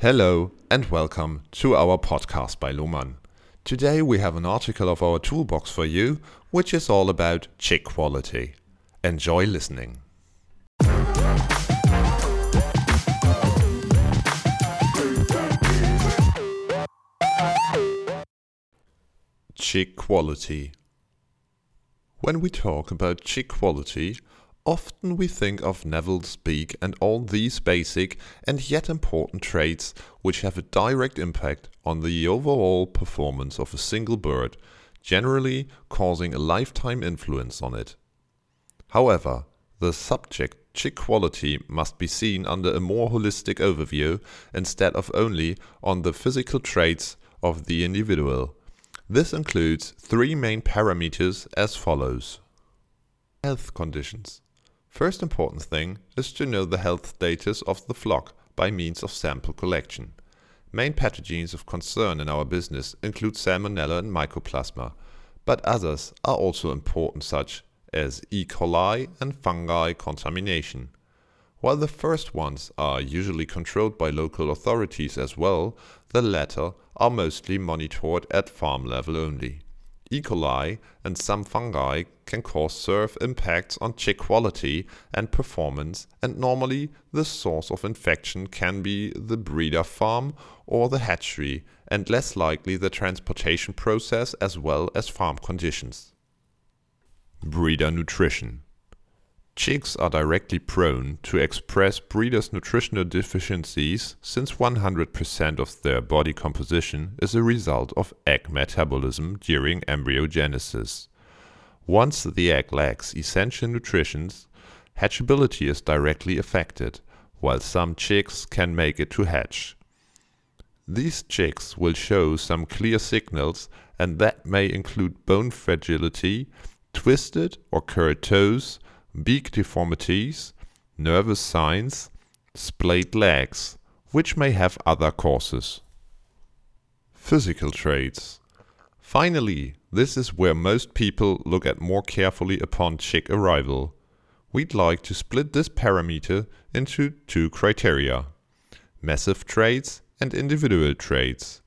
Hello and welcome to our podcast by Lohmann. Today we have an article of our toolbox for you, which is all about chick quality. Enjoy listening. Chick quality. When we talk about chick quality, Often we think of navels beak and all these basic and yet important traits which have a direct impact on the overall performance of a single bird, generally causing a lifetime influence on it. However, the subject chick quality must be seen under a more holistic overview instead of only on the physical traits of the individual. This includes three main parameters as follows. Health conditions. First important thing is to know the health status of the flock by means of sample collection. Main pathogens of concern in our business include Salmonella and Mycoplasma, but others are also important such as E. coli and fungi contamination. While the first ones are usually controlled by local authorities as well, the latter are mostly monitored at farm level only. E. coli and some fungi can cause serve impacts on chick quality and performance, and normally the source of infection can be the breeder farm or the hatchery, and less likely the transportation process as well as farm conditions. Breeder nutrition Chicks are directly prone to express breeders' nutritional deficiencies since 100% of their body composition is a result of egg metabolism during embryogenesis. Once the egg lacks essential nutrition, hatchability is directly affected, while some chicks can make it to hatch. These chicks will show some clear signals, and that may include bone fragility, twisted or curled toes, beak deformities, nervous signs, splayed legs, which may have other causes. Physical traits. Finally, this is where most people look at more carefully upon chick arrival. We'd like to split this parameter into two criteria massive traits and individual traits.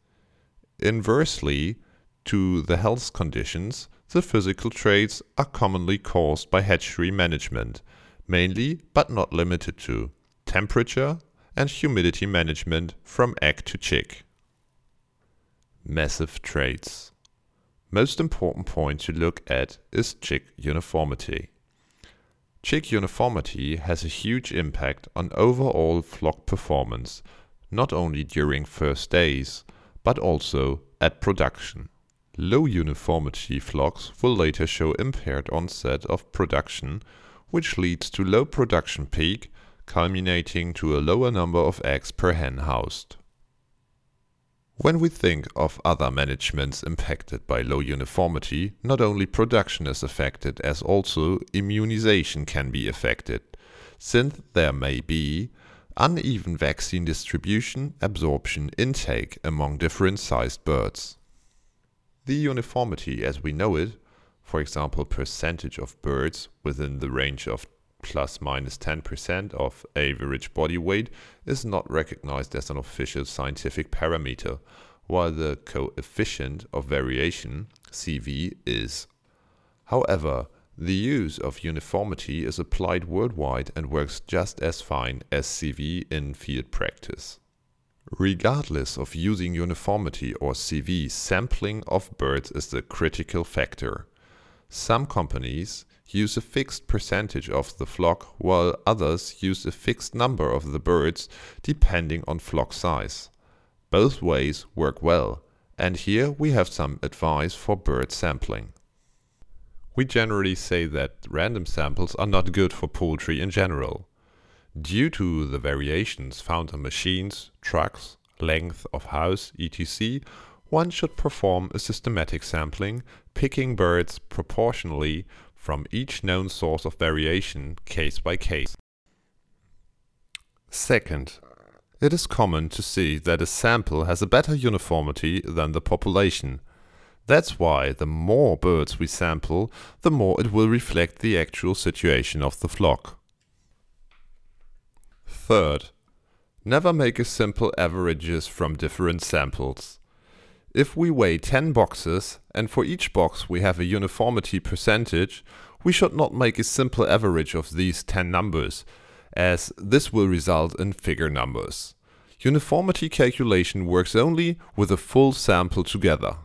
Inversely to the health conditions, the physical traits are commonly caused by hatchery management, mainly but not limited to temperature and humidity management from egg to chick. Massive traits. Most important point to look at is chick uniformity. Chick uniformity has a huge impact on overall flock performance, not only during first days, but also at production. Low uniformity flocks will later show impaired onset of production, which leads to low production peak, culminating to a lower number of eggs per hen housed. When we think of other managements impacted by low uniformity, not only production is affected as also immunization can be affected, since there may be uneven vaccine distribution, absorption, intake among different sized birds. The uniformity as we know it, for example percentage of birds within the range of plus minus 10% of average body weight, is not recognized as an official scientific parameter, while the coefficient of variation, CV, is. However, the use of uniformity is applied worldwide and works just as fine as CV in field practice. Regardless of using uniformity or CV, sampling of birds is the critical factor. Some companies use a fixed percentage of the flock, while others use a fixed number of the birds depending on flock size. Both ways work well, and here we have some advice for bird sampling. We generally say that random samples are not good for poultry in general. Due to the variations found on machines, trucks, length of house, etc., one should perform a systematic sampling, picking birds proportionally from each known source of variation case by case. Second, it is common to see that a sample has a better uniformity than the population. That's why the more birds we sample, the more it will reflect the actual situation of the flock. Third, Never make a simple averages from different samples. If we weigh 10 boxes and for each box we have a uniformity percentage, we should not make a simple average of these 10 numbers, as this will result in figure numbers. Uniformity calculation works only with a full sample together.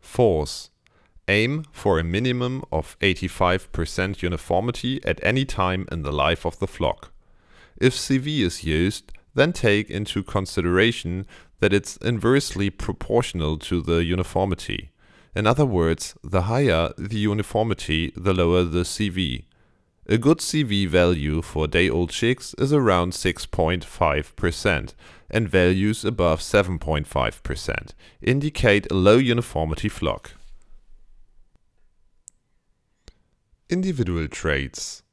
Fourth, aim for a minimum of 85% uniformity at any time in the life of the flock. If CV is used, then take into consideration that it's inversely proportional to the uniformity. In other words, the higher the uniformity, the lower the CV. A good CV value for day-old chicks is around 6.5%, and values above 7.5% indicate a low uniformity flock. Individual traits.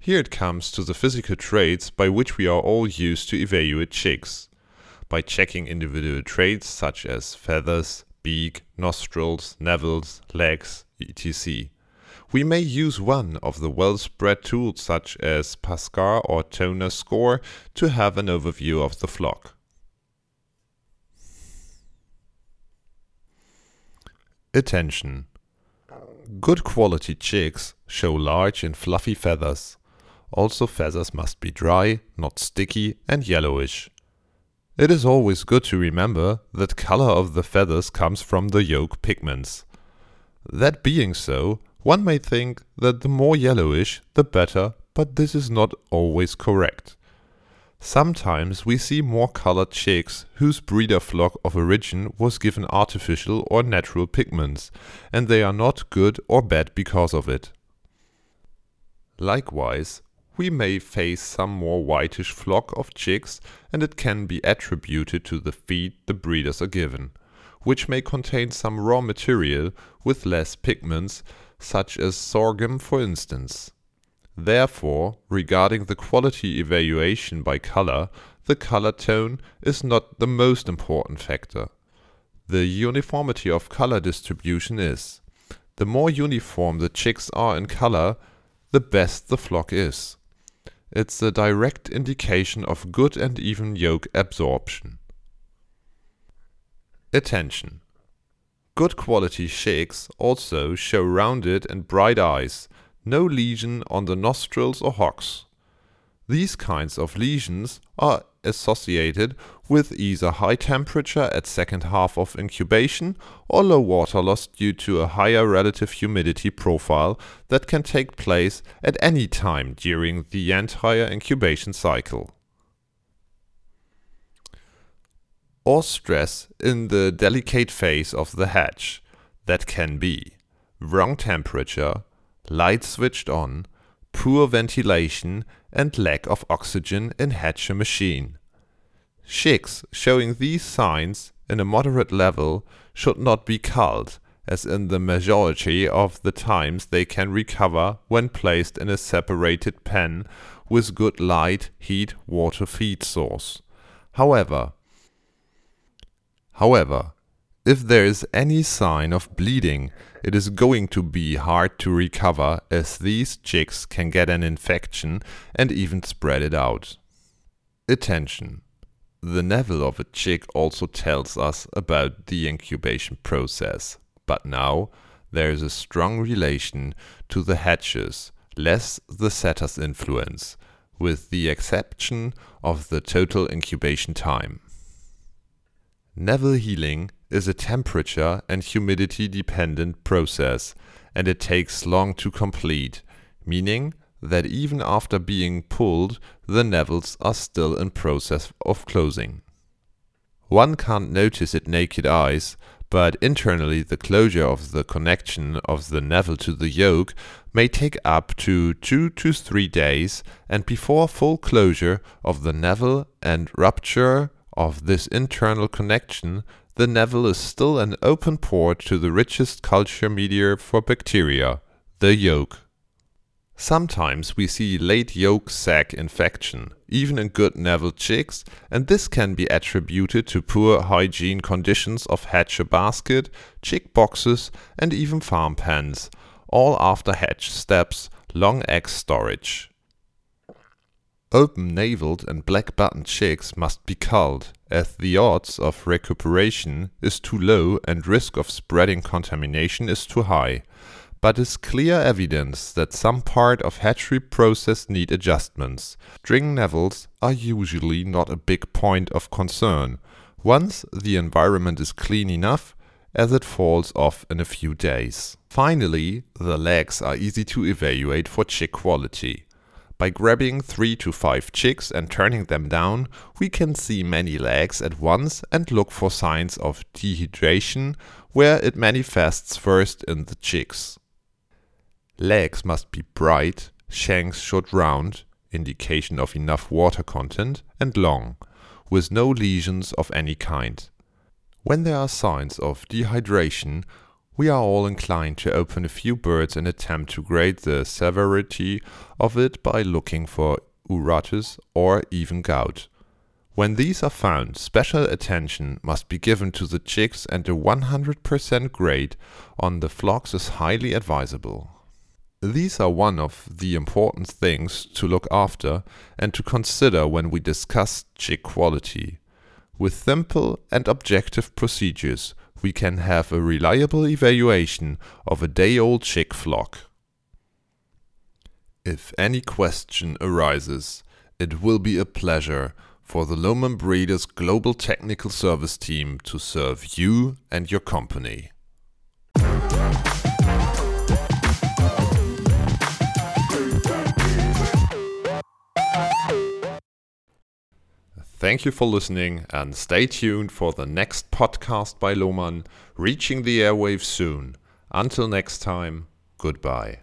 Here it comes to the physical traits by which we are all used to evaluate chicks. By checking individual traits such as feathers, beak, nostrils, navels, legs, etc. We may use one of the well-spread tools such as Pasgar or Tona Score to have an overview of the flock. Attention! Good quality chicks show large and fluffy feathers. Also feathers must be dry, not sticky and yellowish. It is always good to remember that color of the feathers comes from the yolk pigments. That being so, one may think that the more yellowish, the better, but this is not always correct. Sometimes we see more colored chicks whose breeder flock of origin was given artificial or natural pigments, and they are not good or bad because of it. Likewise, we may face some more whitish flock of chicks and it can be attributed to the feed the breeders are given, which may contain some raw material with less pigments such as sorghum for instance. Therefore, regarding the quality evaluation by color, the color tone is not the most important factor. The uniformity of color distribution is. The more uniform the chicks are in color, the best the flock is. It's a direct indication of good and even yolk absorption. Attention! Good quality chicks also show rounded and bright eyes, no lesion on the nostrils or hocks. These kinds of lesions are associated with either high temperature at second half of incubation or low water loss due to a higher relative humidity profile that can take place at any time during the entire incubation cycle. or stress in the delicate phase of the hatch. That can be wrong temperature, light switched on, poor ventilation, and lack of oxygen in hatcher machine. Chicks showing these signs in a moderate level should not be culled, as in the majority of the times they can recover when placed in a separated pen with good light, heat, water feed source. However, However, if there is any sign of bleeding, it is going to be hard to recover as these chicks can get an infection and even spread it out. Attention! The navel of a chick also tells us about the incubation process, but now there is a strong relation to the hatches, less the setter's influence, with the exception of the total incubation time. Navel healing is a temperature and humidity dependent process and it takes long to complete, meaning that even after being pulled, the navels are still in process of closing. One can't notice it naked eyes, but internally the closure of the connection of the navel to the yolk may take up to 2 to 3 days and before full closure of the navel and rupture of this internal connection, the navel is still an open port to the richest culture media for bacteria, the yolk. Sometimes we see late yolk sac infection, even in good navel chicks, and this can be attributed to poor hygiene conditions of hatcher basket, chick boxes, and even farm pens, all after hatch steps, long egg storage. Open-naveled and black-buttoned chicks must be culled, as the odds of recuperation is too low and risk of spreading contamination is too high, but is clear evidence that some part of hatchery process need adjustments. String navels are usually not a big point of concern, once the environment is clean enough as it falls off in a few days. Finally, the legs are easy to evaluate for chick quality. By grabbing 3 to 5 chicks and turning them down, we can see many legs at once and look for signs of dehydration where it manifests first in the chicks. Legs must be bright, shanks should round, indication of enough water content, and long, with no lesions of any kind. When there are signs of dehydration, we are all inclined to open a few birds and attempt to grade the severity of it by looking for urates or even gout. When these are found, special attention must be given to the chicks and a 100% grade on the flocks is highly advisable. These are one of the important things to look after and to consider when we discuss chick quality. With simple and objective procedures, we can have a reliable evaluation of a day-old chick flock. If any question arises, it will be a pleasure for the Lohmann Breeders Global Technical Service Team to serve you and your company. Thank you for listening and stay tuned for the next podcast by Lohmann, reaching the airwaves soon. Until next time, goodbye.